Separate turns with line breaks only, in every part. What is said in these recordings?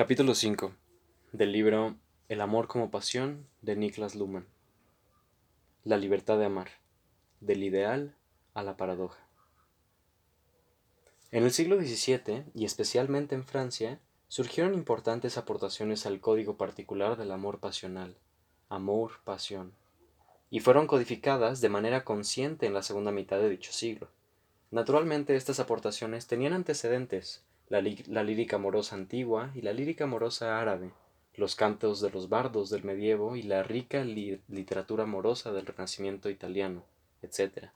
Capítulo 5 del libro El amor como pasión de Niklas Luhmann. La libertad de amar, del ideal a la paradoja. En el siglo XVII, y especialmente en Francia, surgieron importantes aportaciones al código particular del amor pasional, amor-pasión, y fueron codificadas de manera consciente en la segunda mitad de dicho siglo. Naturalmente, estas aportaciones tenían antecedentes, la, lírica amorosa antigua y la lírica amorosa árabe, los cantos de los bardos del medievo y la rica literatura amorosa del Renacimiento italiano, etc.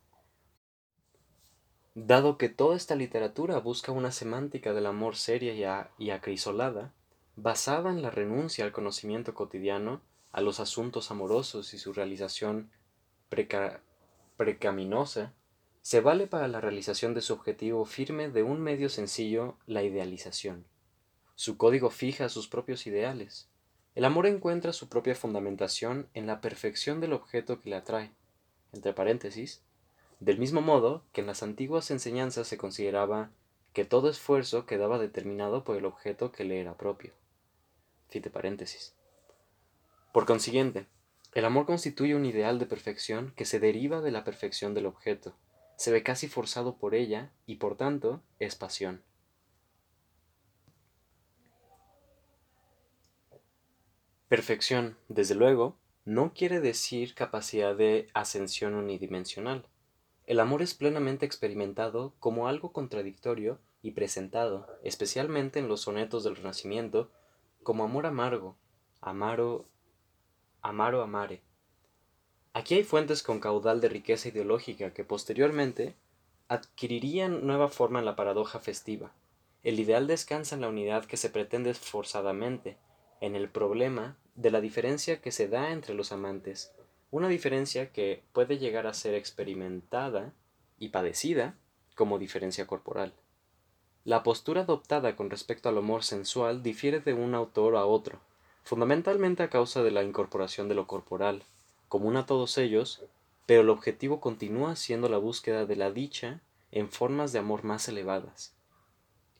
Dado que toda esta literatura busca una semántica del amor seria y, acrisolada, basada en la renuncia al conocimiento cotidiano, a los asuntos amorosos y su realización precaminosa, se vale para la realización de su objetivo firme de un medio sencillo, la idealización. Su código fija sus propios ideales. El amor encuentra su propia fundamentación en la perfección del objeto que le atrae. Entre paréntesis, del mismo modo que en las antiguas enseñanzas se consideraba que todo esfuerzo quedaba determinado por el objeto que le era propio. Paréntesis. Por consiguiente, el amor constituye un ideal de perfección que se deriva de la perfección del objeto, se ve casi forzado por ella y por tanto es pasión. Perfección, desde luego, no quiere decir capacidad de ascensión unidimensional. El amor es plenamente experimentado como algo contradictorio y presentado, especialmente en los sonetos del Renacimiento, como amor amargo, amaro, amaro amare, Aquí hay fuentes con caudal de riqueza ideológica que posteriormente adquirirían nueva forma en la paradoja festiva. El ideal descansa en la unidad que se pretende esforzadamente, en el problema de la diferencia que se da entre los amantes, una diferencia que puede llegar a ser experimentada y padecida como diferencia corporal. La postura adoptada con respecto al amor sensual difiere de un autor a otro, fundamentalmente a causa de la incorporación de lo corporal, común a todos ellos, pero el objetivo continúa siendo la búsqueda de la dicha en formas de amor más elevadas.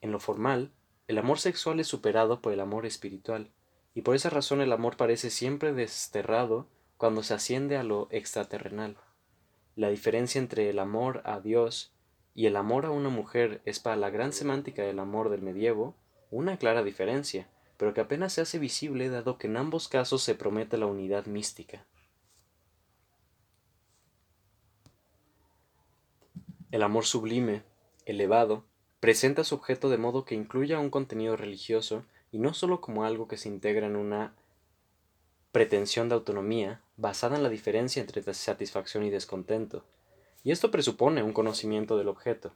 En lo formal, el amor sexual es superado por el amor espiritual, y por esa razón el amor parece siempre desterrado cuando se asciende a lo extraterrenal. La diferencia entre el amor a Dios y el amor a una mujer es para la gran semántica del amor del medievo una clara diferencia, pero que apenas se hace visible dado que en ambos casos se promete la unidad mística. El amor sublime, elevado, presenta su objeto de modo que incluya un contenido religioso y no sólo como algo que se integra en una pretensión de autonomía basada en la diferencia entre satisfacción y descontento, y esto presupone un conocimiento del objeto.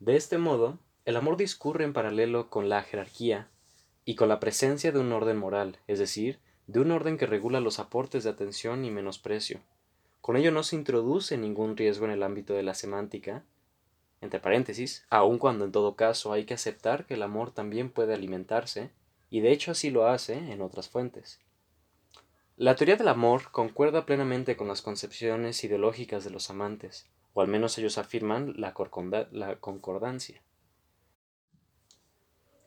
De este modo, el amor discurre en paralelo con la jerarquía y con la presencia de un orden moral, es decir, de un orden que regula los aportes de atención y menosprecio, con ello no se introduce ningún riesgo en el ámbito de la semántica, entre paréntesis, aun cuando en todo caso hay que aceptar que el amor también puede alimentarse, y de hecho así lo hace en otras fuentes. La teoría del amor concuerda plenamente con las concepciones ideológicas de los amantes, o al menos ellos afirman la, concordancia.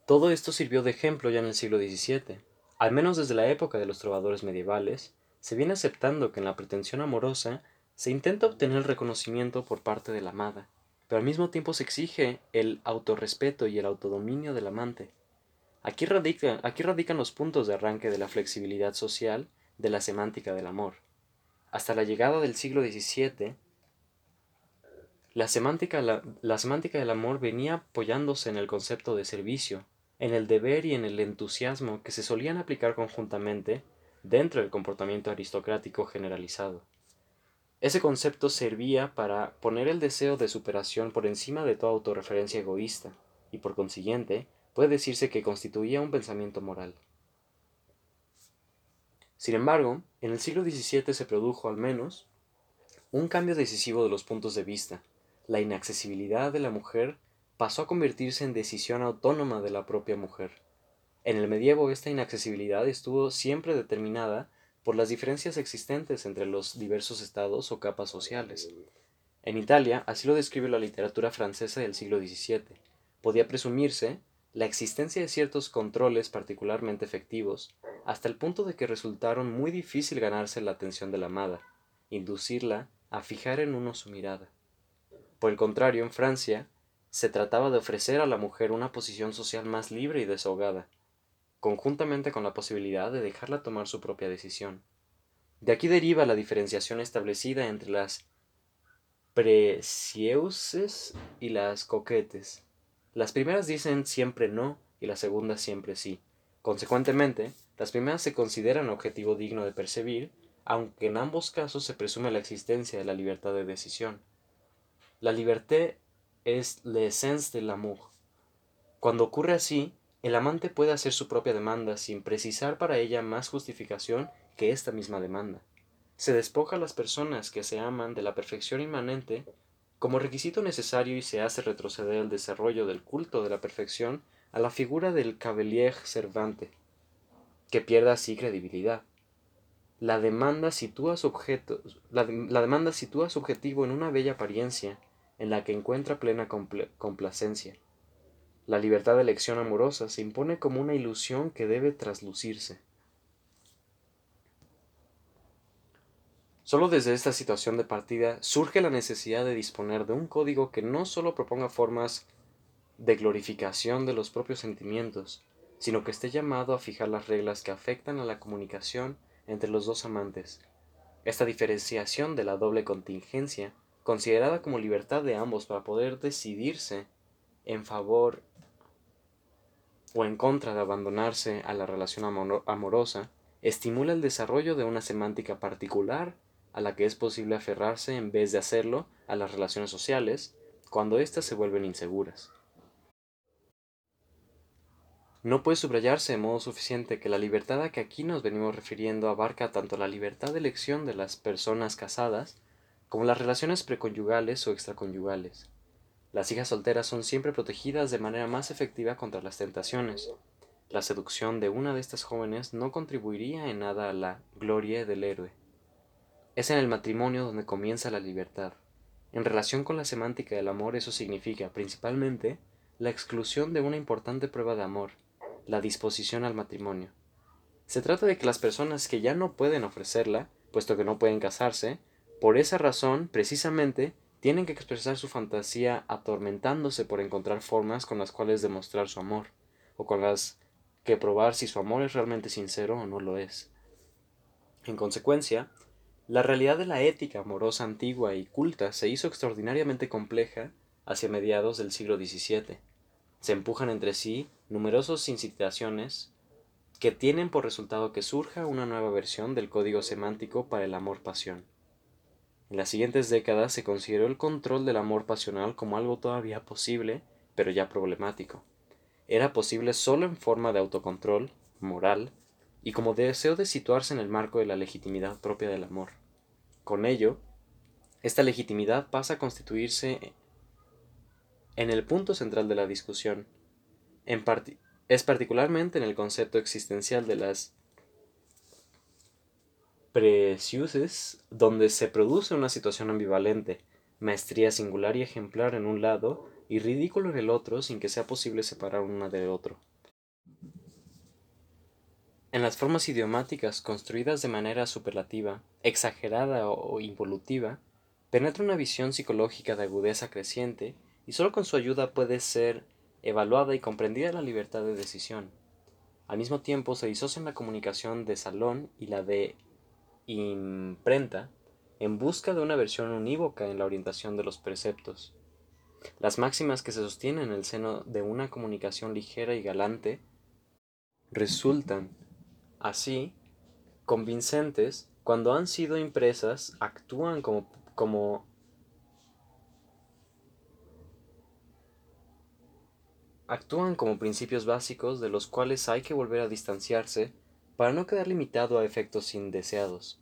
Todo esto sirvió de ejemplo ya en el siglo XVII, al menos desde la época de los trovadores medievales, se viene aceptando que en la pretensión amorosa se intenta obtener el reconocimiento por parte de la amada, pero al mismo tiempo se exige el autorrespeto y el autodominio del amante. Aquí, radican los puntos de arranque de la flexibilidad social de la semántica del amor. Hasta la llegada del siglo XVII, la semántica, la semántica del amor venía apoyándose en el concepto de servicio, en el deber y en el entusiasmo que se solían aplicar conjuntamente dentro del comportamiento aristocrático generalizado. Ese concepto servía para poner el deseo de superación por encima de toda autorreferencia egoísta, y por consiguiente puede decirse que constituía un pensamiento moral. Sin embargo, en el siglo XVII se produjo al menos un cambio decisivo de los puntos de vista. La inaccesibilidad de la mujer pasó a convertirse en decisión autónoma de la propia mujer. En el medievo esta inaccesibilidad estuvo siempre determinada por las diferencias existentes entre los diversos estados o capas sociales. En Italia, así lo describe la literatura francesa del siglo XVII, podía presumirse la existencia de ciertos controles particularmente efectivos, hasta el punto de que resultaron muy difícil ganarse la atención de la amada, inducirla a fijar en uno su mirada. Por el contrario, en Francia, se trataba de ofrecer a la mujer una posición social más libre y desahogada, conjuntamente con la posibilidad de dejarla tomar su propia decisión. De aquí deriva la diferenciación establecida entre las precieuses y las coquetes. Las primeras dicen siempre no y las segundas siempre sí. Consecuentemente, las primeras se consideran objetivo digno de percibir, aunque en ambos casos se presume la existencia de la libertad de decisión. La liberté es l'essence de l'amour. Cuando ocurre así, el amante puede hacer su propia demanda sin precisar para ella más justificación que esta misma demanda. Se despoja a las personas que se aman de la perfección inmanente como requisito necesario y se hace retroceder el desarrollo del culto de la perfección a la figura del cavalier servante, que pierda así credibilidad. La demanda sitúa su la, demanda sitúa su objetivo en una bella apariencia, en la que encuentra plena complacencia. La libertad de elección amorosa se impone como una ilusión que debe traslucirse. Solo desde esta situación de partida surge la necesidad de disponer de un código que no solo proponga formas de glorificación de los propios sentimientos, sino que esté llamado a fijar las reglas que afectan a la comunicación entre los dos amantes. Esta diferenciación de la doble contingencia considerada como libertad de ambos para poder decidirse en favor o en contra de abandonarse a la relación amorosa, estimula el desarrollo de una semántica particular a la que es posible aferrarse en vez de hacerlo a las relaciones sociales cuando éstas se vuelven inseguras. No puede subrayarse de modo suficiente que la libertad a que aquí nos venimos refiriendo abarca tanto la libertad de elección de las personas casadas como las relaciones preconyugales o extraconyugales. Las hijas solteras son siempre protegidas de manera más efectiva contra las tentaciones. La seducción de una de estas jóvenes no contribuiría en nada a la gloria del héroe. Es en el matrimonio donde comienza la libertad. En relación con la semántica del amor eso significa, principalmente, la exclusión de una importante prueba de amor, la disposición al matrimonio. Se trata de que las personas que ya no pueden ofrecerla, puesto que no pueden casarse, por esa razón, precisamente, tienen que expresar su fantasía atormentándose por encontrar formas con las cuales demostrar su amor, o con las que probar si su amor es realmente sincero o no lo es. En consecuencia, la realidad de la ética amorosa antigua y culta se hizo extraordinariamente compleja hacia mediados del siglo XVII. Se empujan entre sí numerosas incitaciones que tienen por resultado que surja una nueva versión del código semántico para el amor-pasión. En las siguientes décadas se consideró el control del amor pasional como algo todavía posible, pero ya problemático. Era posible solo en forma de autocontrol, moral, y como deseo de situarse en el marco de la legitimidad propia del amor. Con ello, esta legitimidad pasa a constituirse en el punto central de la discusión, es particularmente en el concepto existencial de las preciuses, donde se produce una situación ambivalente, maestría singular y ejemplar en un lado y ridículo en el otro sin que sea posible separar una de otro. En las formas idiomáticas construidas de manera superlativa, exagerada o involutiva, penetra una visión psicológica de agudeza creciente y solo con su ayuda puede ser evaluada y comprendida la libertad de decisión. Al mismo tiempo se disocian la comunicación de salón y la de imprenta en busca de una versión unívoca en la orientación de los preceptos. Las máximas que se sostienen en el seno de una comunicación ligera y galante resultan, así, convincentes cuando han sido impresas, actúan como, como actúan como principios básicos de los cuales hay que volver a distanciarse para no quedar limitado a efectos indeseados.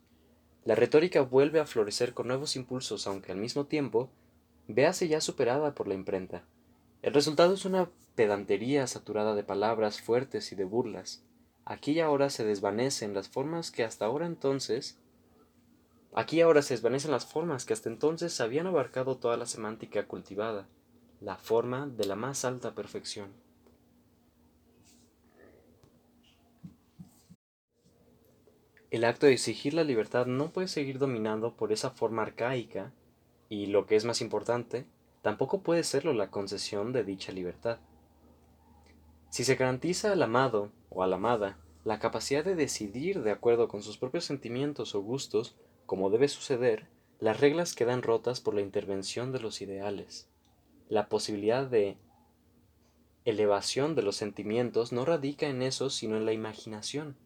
La retórica vuelve a florecer con nuevos impulsos, aunque al mismo tiempo véase ya superada por la imprenta. El resultado es una pedantería saturada de palabras fuertes y de burlas. Aquí y ahora se desvanecen las formas que hasta ahora entonces Aquí ahora se desvanecen las formas que hasta entonces habían abarcado toda la semántica cultivada, la forma de la más alta perfección. El acto de exigir la libertad no puede seguir dominado por esa forma arcaica y, lo que es más importante, tampoco puede serlo la concesión de dicha libertad. Si se garantiza al amado o a la amada la capacidad de decidir de acuerdo con sus propios sentimientos o gustos, como debe suceder, las reglas quedan rotas por la intervención de los ideales. La posibilidad de elevación de los sentimientos no radica en eso, sino en la imaginación.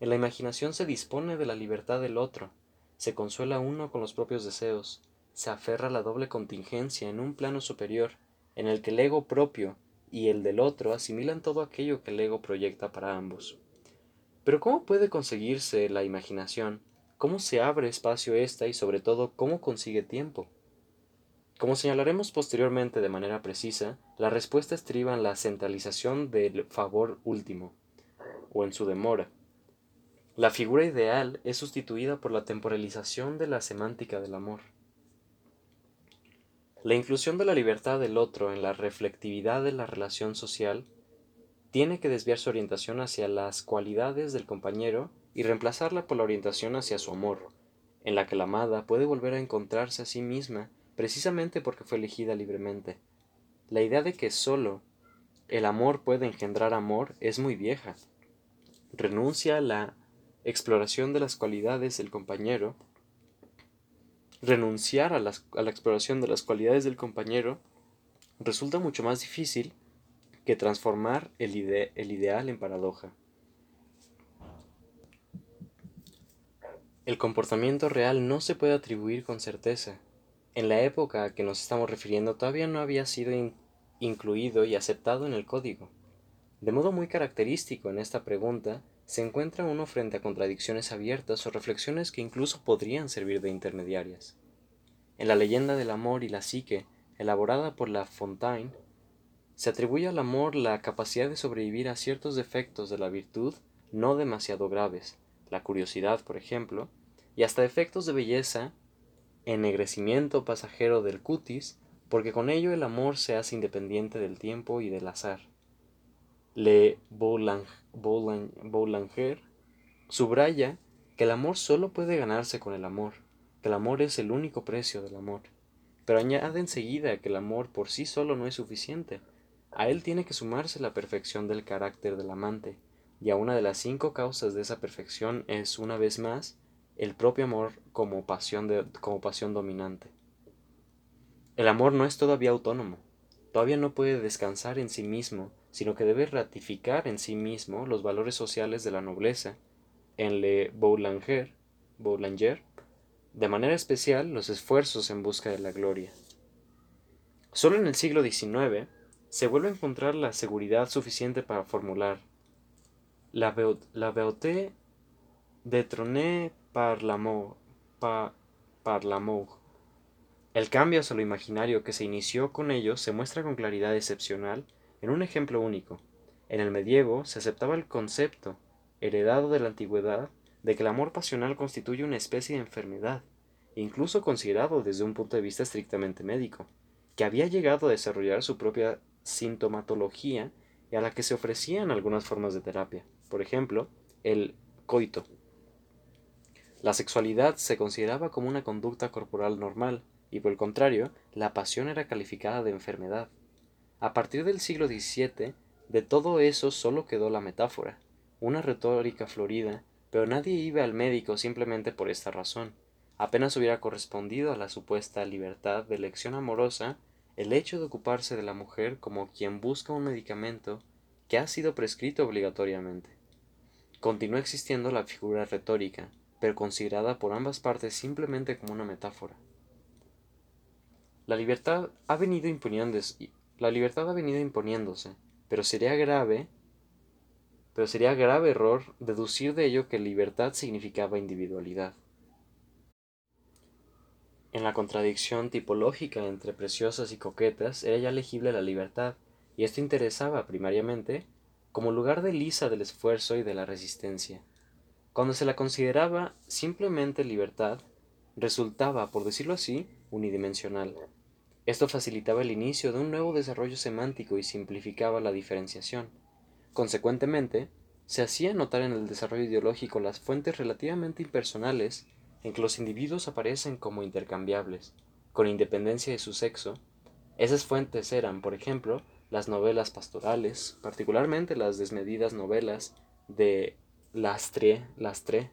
En la imaginación se dispone de la libertad del otro, se consuela uno con los propios deseos, se aferra a la doble contingencia en un plano superior, en el que el ego propio y el del otro asimilan todo aquello que el ego proyecta para ambos. Pero ¿cómo puede conseguirse la imaginación? ¿Cómo se abre espacio esta y sobre todo cómo consigue tiempo? Como señalaremos posteriormente de manera precisa, la respuesta estriba en la centralización del favor último, o en su demora. La figura ideal es sustituida por la temporalización de la semántica del amor. La inclusión de la libertad del otro en la reflectividad de la relación social tiene que desviar su orientación hacia las cualidades del compañero y reemplazarla por la orientación hacia su amor, en la que la amada puede volver a encontrarse a sí misma precisamente porque fue elegida libremente. La idea de que sólo el amor puede engendrar amor es muy vieja. Renuncia a la exploración de las cualidades del compañero. Renunciar a, la exploración de las cualidades del compañero resulta mucho más difícil que transformar el, el ideal en paradoja. El comportamiento real no se puede atribuir con certeza, en la época a que nos estamos refiriendo todavía no había sido incluido y aceptado en el código. De modo muy característico en esta pregunta, se encuentra uno frente a contradicciones abiertas o reflexiones que incluso podrían servir de intermediarias. En la leyenda del amor y la psique, elaborada por La Fontaine, se atribuye al amor la capacidad de sobrevivir a ciertos defectos de la virtud no demasiado graves, la curiosidad, por ejemplo, y hasta defectos de belleza ennegrecimiento pasajero del cutis, porque con ello el amor se hace independiente del tiempo y del azar. Le Boulanger subraya que el amor solo puede ganarse con el amor, que el amor es el único precio del amor, pero añade enseguida que el amor por sí solo no es suficiente, a él tiene que sumarse la perfección del carácter del amante, y a una de las cinco causas de esa perfección es, una vez más, el propio amor como pasión, de, como pasión dominante. El amor no es todavía autónomo, todavía no puede descansar en sí mismo, sino que debe ratificar en sí mismo los valores sociales de la nobleza, en Le Boulanger, Boulanger de manera especial los esfuerzos en busca de la gloria. Solo en el siglo XIX se vuelve a encontrar la seguridad suficiente para formular la, la beauté détrônée par l'amour, El cambio hacia lo imaginario que se inició con ellos se muestra con claridad excepcional en un ejemplo único. En el medievo se aceptaba el concepto, heredado de la antigüedad, de que el amor pasional constituye una especie de enfermedad, incluso considerado desde un punto de vista estrictamente médico, que había llegado a desarrollar su propia sintomatología y a la que se ofrecían algunas formas de terapia, por ejemplo, el coito. La sexualidad se consideraba como una conducta corporal normal, y por el contrario, la pasión era calificada de enfermedad. A partir del siglo XVII, de todo eso solo quedó la metáfora, una retórica florida, pero nadie iba al médico simplemente por esta razón. Apenas hubiera correspondido a la supuesta libertad de elección amorosa el hecho de ocuparse de la mujer como quien busca un medicamento que ha sido prescrito obligatoriamente. Continúa existiendo la figura retórica, pero considerada por ambas partes simplemente como una metáfora. La libertad ha venido imponiéndose, la libertad ha venido imponiéndose, pero sería grave, pero sería grave error deducir de ello que libertad significaba individualidad. En la contradicción tipológica entre preciosas y coquetas era ya legible la libertad, y esto interesaba primariamente como lugar de lisa del esfuerzo y de la resistencia. Cuando se la consideraba simplemente libertad, resultaba, por decirlo así, unidimensional. Esto facilitaba el inicio de un nuevo desarrollo semántico y simplificaba la diferenciación. Consecuentemente, se hacía notar en el desarrollo ideológico las fuentes relativamente impersonales en que los individuos aparecen como intercambiables, con independencia de su sexo. Esas fuentes eran, por ejemplo, las novelas pastorales, particularmente las desmedidas novelas de Lastre, Lastre,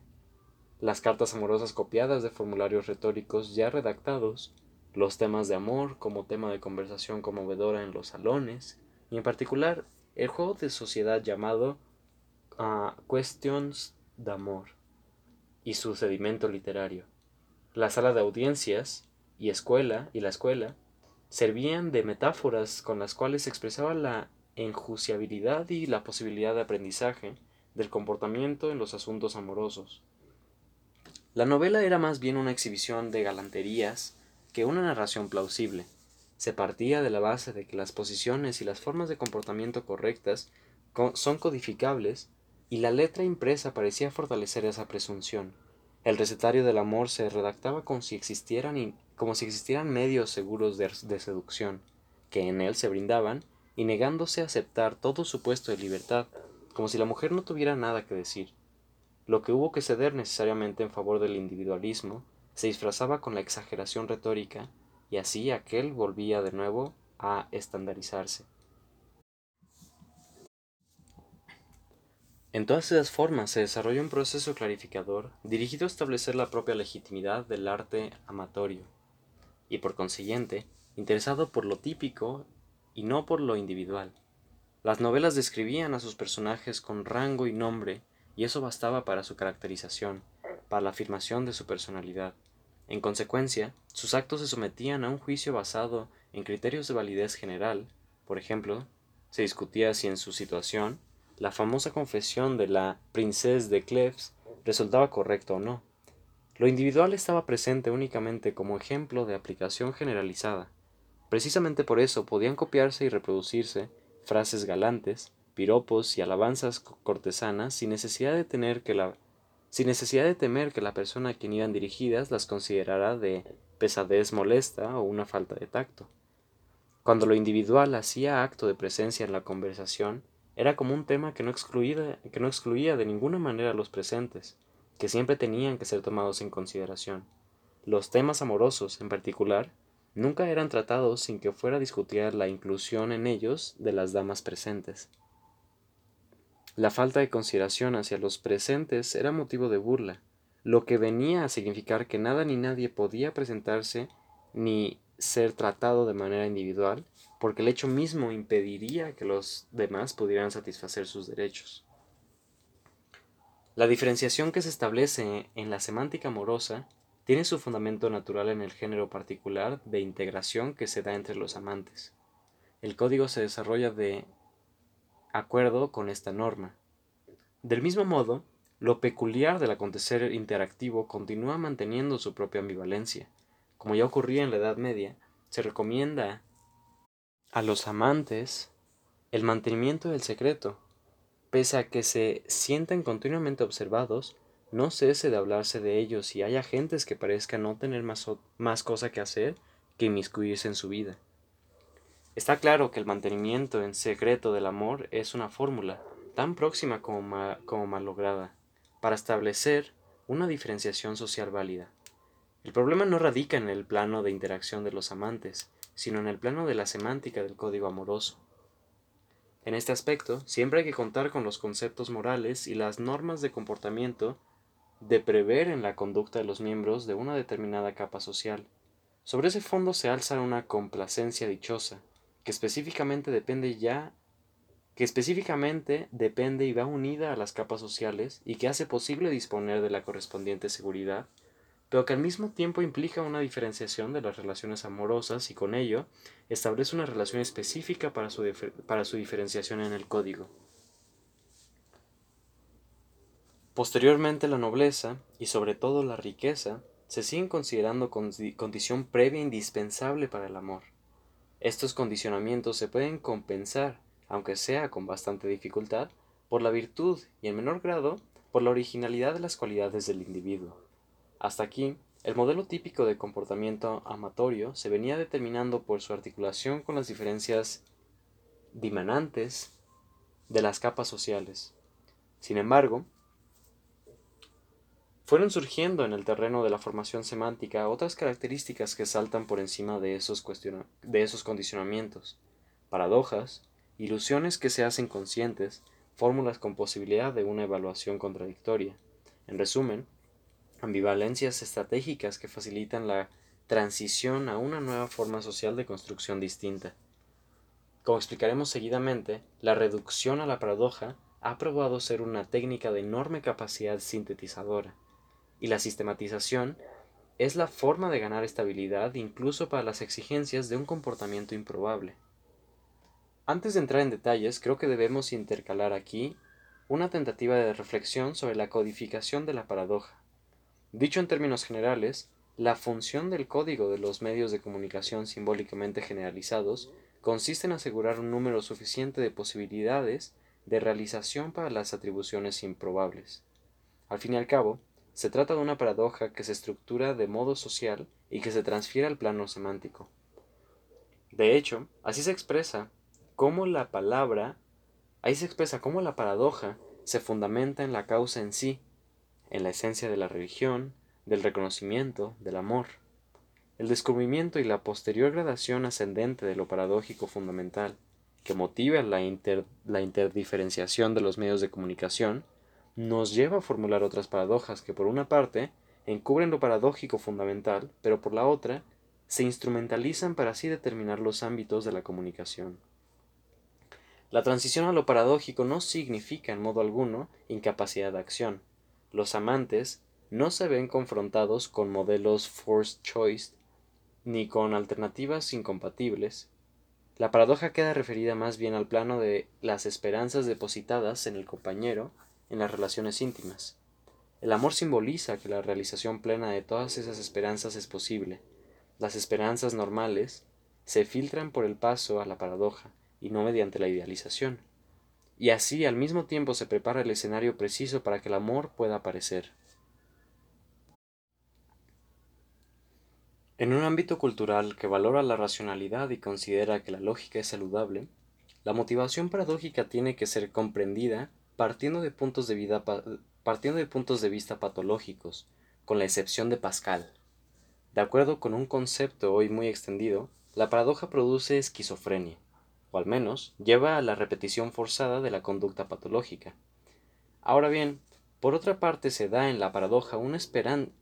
las cartas amorosas copiadas de formularios retóricos ya redactados, los temas de amor como tema de conversación conmovedora en los salones, y en particular el juego de sociedad llamado uh, Questions d'Amor y su sedimento literario. La sala de audiencias y escuela y la escuela servían de metáforas con las cuales se expresaba la enjuiciabilidad y la posibilidad de aprendizaje del comportamiento en los asuntos amorosos. La novela era más bien una exhibición de galanterías que una narración plausible. Se partía de la base de que las posiciones y las formas de comportamiento correctas son codificables y la letra impresa parecía fortalecer esa presunción. El recetario del amor se redactaba como si existieran, medios seguros de, de seducción, que en él se brindaban, y negándose a aceptar todo supuesto de libertad, como si la mujer no tuviera nada que decir. Lo que hubo que ceder necesariamente en favor del individualismo se disfrazaba con la exageración retórica, y así aquel volvía de nuevo a estandarizarse. En todas esas formas se desarrolla un proceso clarificador dirigido a establecer la propia legitimidad del arte amatorio, y por consiguiente, interesado por lo típico y no por lo individual. Las novelas describían a sus personajes con rango y nombre, y eso bastaba para su caracterización, para la afirmación de su personalidad. En consecuencia, sus actos se sometían a un juicio basado en criterios de validez general, por ejemplo, se discutía si en su situación la famosa confesión de la princesa de Cleves resultaba correcta o no. Lo individual estaba presente únicamente como ejemplo de aplicación generalizada. Precisamente por eso podían copiarse y reproducirse frases galantes, piropos y alabanzas cortesanas sin necesidad de tener que la sin necesidad de temer que la persona a quien iban dirigidas las considerara de pesadez molesta o una falta de tacto. Cuando lo individual hacía acto de presencia en la conversación, era como un tema que no, excluía, que no excluía de ninguna manera a los presentes, que siempre tenían que ser tomados en consideración. Los temas amorosos, en particular, nunca eran tratados sin que fuera discutida la inclusión en ellos de las damas presentes. La falta de consideración hacia los presentes era motivo de burla, lo que venía a significar que nada ni nadie podía presentarse ni ser tratado de manera individual porque el hecho mismo impediría que los demás pudieran satisfacer sus derechos. La diferenciación que se establece en la semántica amorosa tiene su fundamento natural en el género particular de integración que se da entre los amantes. El código se desarrolla de acuerdo con esta norma. Del mismo modo, lo peculiar del acontecer interactivo continúa manteniendo su propia ambivalencia. Como ya ocurría en la Edad Media, se recomienda a los amantes el mantenimiento del secreto, pese a que se sientan continuamente observados, no cese de hablarse de ellos y hay agentes que parezcan no tener más, más cosa que hacer que inmiscuirse en su vida. Está claro que el mantenimiento en secreto del amor es una fórmula, tan próxima como, malograda, para establecer una diferenciación social válida. El problema no radica en el plano de interacción de los amantes, sino en el plano de la semántica del código amoroso. En este aspecto, siempre hay que contar con los conceptos morales y las normas de comportamiento de prever en la conducta de los miembros de una determinada capa social. Sobre ese fondo se alza una complacencia dichosa, que específicamente depende ya que específicamente depende y va unida a las capas sociales y que hace posible disponer de la correspondiente seguridad pero que al mismo tiempo implica una diferenciación de las relaciones amorosas y con ello establece una relación específica para su, para su diferenciación en el código. Posteriormente la nobleza y sobre todo la riqueza se siguen considerando condición previa indispensable para el amor. Estos condicionamientos se pueden compensar, aunque sea con bastante dificultad, por la virtud y en menor grado por la originalidad de las cualidades del individuo. Hasta aquí, el modelo típico de comportamiento amatorio se venía determinando por su articulación con las diferencias dimanantes de las capas sociales. Sin embargo, fueron surgiendo en el terreno de la formación semántica otras características que saltan por encima de esos, de esos condicionamientos, paradojas, ilusiones que se hacen conscientes, fórmulas con posibilidad de una evaluación contradictoria. En resumen, ambivalencias estratégicas que facilitan la transición a una nueva forma social de construcción distinta. Como explicaremos seguidamente, la reducción a la paradoja ha probado ser una técnica de enorme capacidad sintetizadora, y la sistematización es la forma de ganar estabilidad incluso para las exigencias de un comportamiento improbable. Antes de entrar en detalles, creo que debemos intercalar aquí una tentativa de reflexión sobre la codificación de la paradoja. Dicho en términos generales, la función del código de los medios de comunicación simbólicamente generalizados consiste en asegurar un número suficiente de posibilidades de realización para las atribuciones improbables. Al fin y al cabo, se trata de una paradoja que se estructura de modo social y que se transfiere al plano semántico. De hecho, así se expresa cómo la palabra, ahí se expresa cómo la paradoja se fundamenta en la causa en sí, en la esencia de la religión, del reconocimiento, del amor. El descubrimiento y la posterior gradación ascendente de lo paradójico fundamental, que motiva la, la interdiferenciación de los medios de comunicación, nos lleva a formular otras paradojas que por una parte encubren lo paradójico fundamental, pero por la otra se instrumentalizan para así determinar los ámbitos de la comunicación. La transición a lo paradójico no significa en modo alguno incapacidad de acción. Los amantes no se ven confrontados con modelos forced choice ni con alternativas incompatibles. La paradoja queda referida más bien al plano de las esperanzas depositadas en el compañero en las relaciones íntimas. El amor simboliza que la realización plena de todas esas esperanzas es posible. Las esperanzas normales se filtran por el paso a la paradoja, y no mediante la idealización. Y así al mismo tiempo se prepara el escenario preciso para que el amor pueda aparecer. En un ámbito cultural que valora la racionalidad y considera que la lógica es saludable, la motivación paradójica tiene que ser comprendida partiendo de puntos de, partiendo de, puntos de vista patológicos, con la excepción de Pascal. De acuerdo con un concepto hoy muy extendido, la paradoja produce esquizofrenia o al menos lleva a la repetición forzada de la conducta patológica. Ahora bien, por otra parte se da en la paradoja una esperan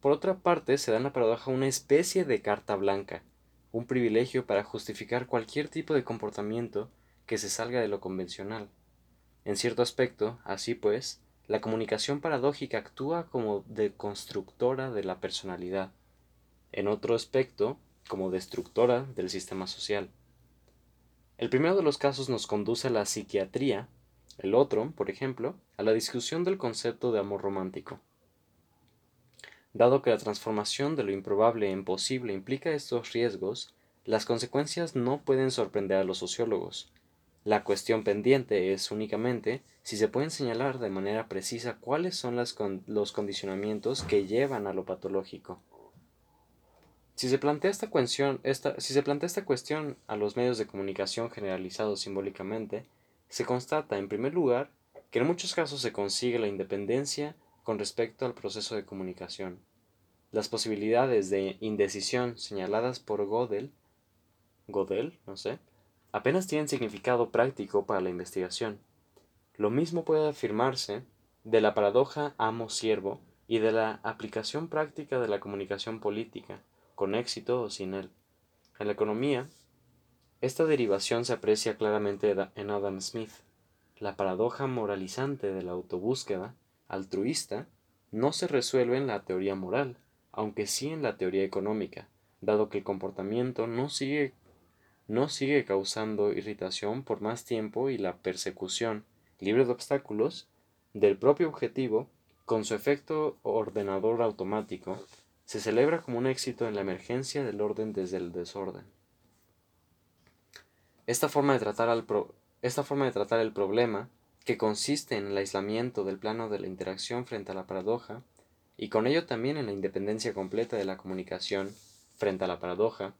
por otra parte se da en la paradoja una especie de carta blanca, un privilegio para justificar cualquier tipo de comportamiento que se salga de lo convencional. En cierto aspecto, así pues, la comunicación paradójica actúa como deconstructora de la personalidad, en otro aspecto, como destructora del sistema social. El primero de los casos nos conduce a la psiquiatría, el otro, por ejemplo, a la discusión del concepto de amor romántico. Dado que la transformación de lo improbable en posible implica estos riesgos, las consecuencias no pueden sorprender a los sociólogos. La cuestión pendiente es únicamente si se pueden señalar de manera precisa cuáles son los condicionamientos que llevan a lo patológico. Si se, plantea esta cuestión, si se plantea esta cuestión a los medios de comunicación generalizados simbólicamente, se constata, en primer lugar, que en muchos casos se consigue la independencia con respecto al proceso de comunicación. Las posibilidades de indecisión señaladas por Godel, Godel, no sé, apenas tienen significado práctico para la investigación. Lo mismo puede afirmarse de la paradoja amo-siervo y de la aplicación práctica de la comunicación política, con éxito o sin él. En la economía, esta derivación se aprecia claramente en Adam Smith. La paradoja moralizante de la autobúsqueda altruista no se resuelve en la teoría moral, aunque sí en la teoría económica, dado que el comportamiento no sigue, no sigue causando irritación por más tiempo y la persecución, libre de obstáculos, del propio objetivo, con su efecto ordenador automático, se celebra como un éxito en la emergencia del orden desde el desorden. Esta forma de tratar, esta forma de tratar el problema, que consiste en el aislamiento del plano de la interacción frente a la paradoja, y con ello también en la independencia completa de la comunicación frente a la paradoja,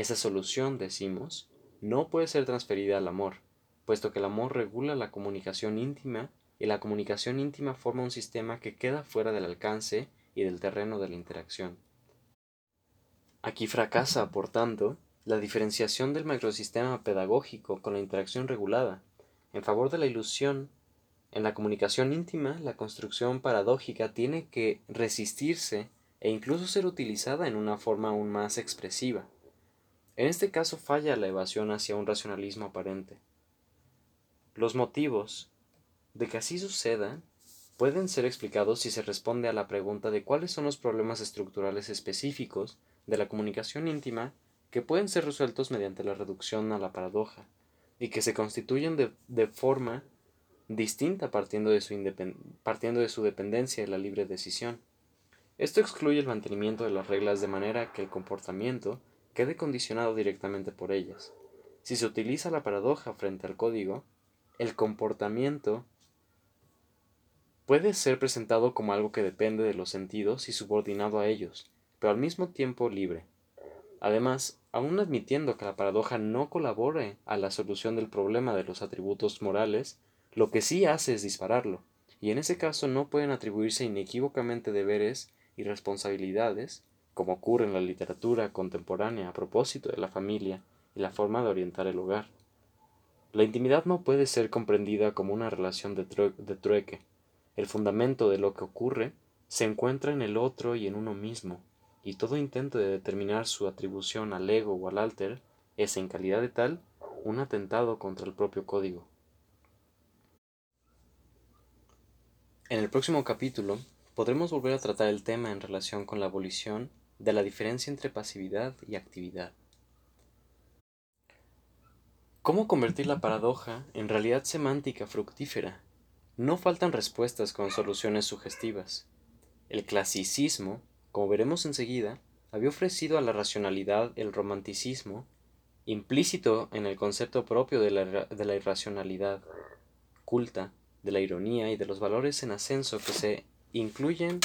esa solución, decimos, no puede ser transferida al amor, puesto que el amor regula la comunicación íntima y la comunicación íntima forma un sistema que queda fuera del alcance y del terreno de la interacción. Aquí fracasa, por tanto, la diferenciación del macrosistema pedagógico con la interacción regulada, en favor de la ilusión. En la comunicación íntima, la construcción paradójica tiene que resistirse e incluso ser utilizada en una forma aún más expresiva. En este caso falla la evasión hacia un racionalismo aparente. Los motivos de que así suceda pueden ser explicados si se responde a la pregunta de cuáles son los problemas estructurales específicos de la comunicación íntima que pueden ser resueltos mediante la reducción a la paradoja y que se constituyen de, forma distinta partiendo de, su partiendo de su dependencia de la libre decisión. Esto excluye el mantenimiento de las reglas de manera que el comportamiento quede condicionado directamente por ellas. Si se utiliza la paradoja frente al código, el comportamiento puede ser presentado como algo que depende de los sentidos y subordinado a ellos, pero al mismo tiempo libre. Además, aun admitiendo que la paradoja no colabore a la solución del problema de los atributos morales, lo que sí hace es dispararlo, y en ese caso no pueden atribuirse inequívocamente deberes y responsabilidades, como ocurre en la literatura contemporánea a propósito de la familia y la forma de orientar el hogar. La intimidad no puede ser comprendida como una relación de, trueque. El fundamento de lo que ocurre se encuentra en el otro y en uno mismo, y todo intento de determinar su atribución al ego o al alter es, en calidad de tal, un atentado contra el propio código. En el próximo capítulo podremos volver a tratar el tema en relación con la abolición de la diferencia entre pasividad y actividad. ¿Cómo convertir la paradoja en realidad semántica fructífera? No faltan respuestas con soluciones sugestivas. El clasicismo, como veremos enseguida, había ofrecido a la racionalidad el romanticismo, implícito en el concepto propio de la, de la irracionalidad culta, de la ironía y de los valores en ascenso que se incluyen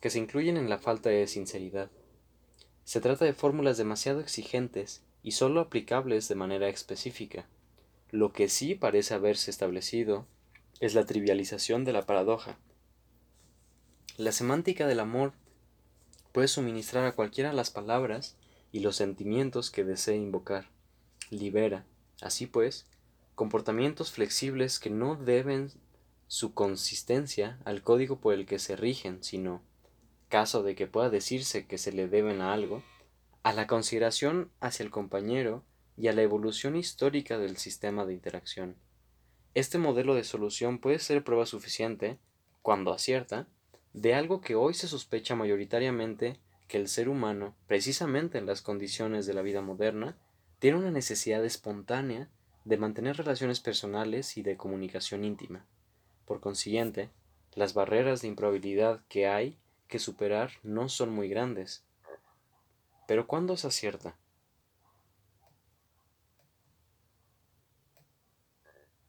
que se incluyen en la falta de sinceridad. Se trata de fórmulas demasiado exigentes y sólo aplicables de manera específica. Lo que sí parece haberse establecido es la trivialización de la paradoja. La semántica del amor puede suministrar a cualquiera las palabras y los sentimientos que desee invocar. Libera, así pues, comportamientos flexibles que no deben su consistencia al código por el que se rigen, sino, caso de que pueda decirse que se le deben a algo, a la consideración hacia el compañero y a la evolución histórica del sistema de interacción. Este modelo de solución puede ser prueba suficiente, cuando acierta, de algo que hoy se sospecha mayoritariamente que el ser humano, precisamente en las condiciones de la vida moderna, tiene una necesidad espontánea de mantener relaciones personales y de comunicación íntima. Por consiguiente, las barreras de improbabilidad que hay que superar no son muy grandes, pero ¿cuándo se acierta?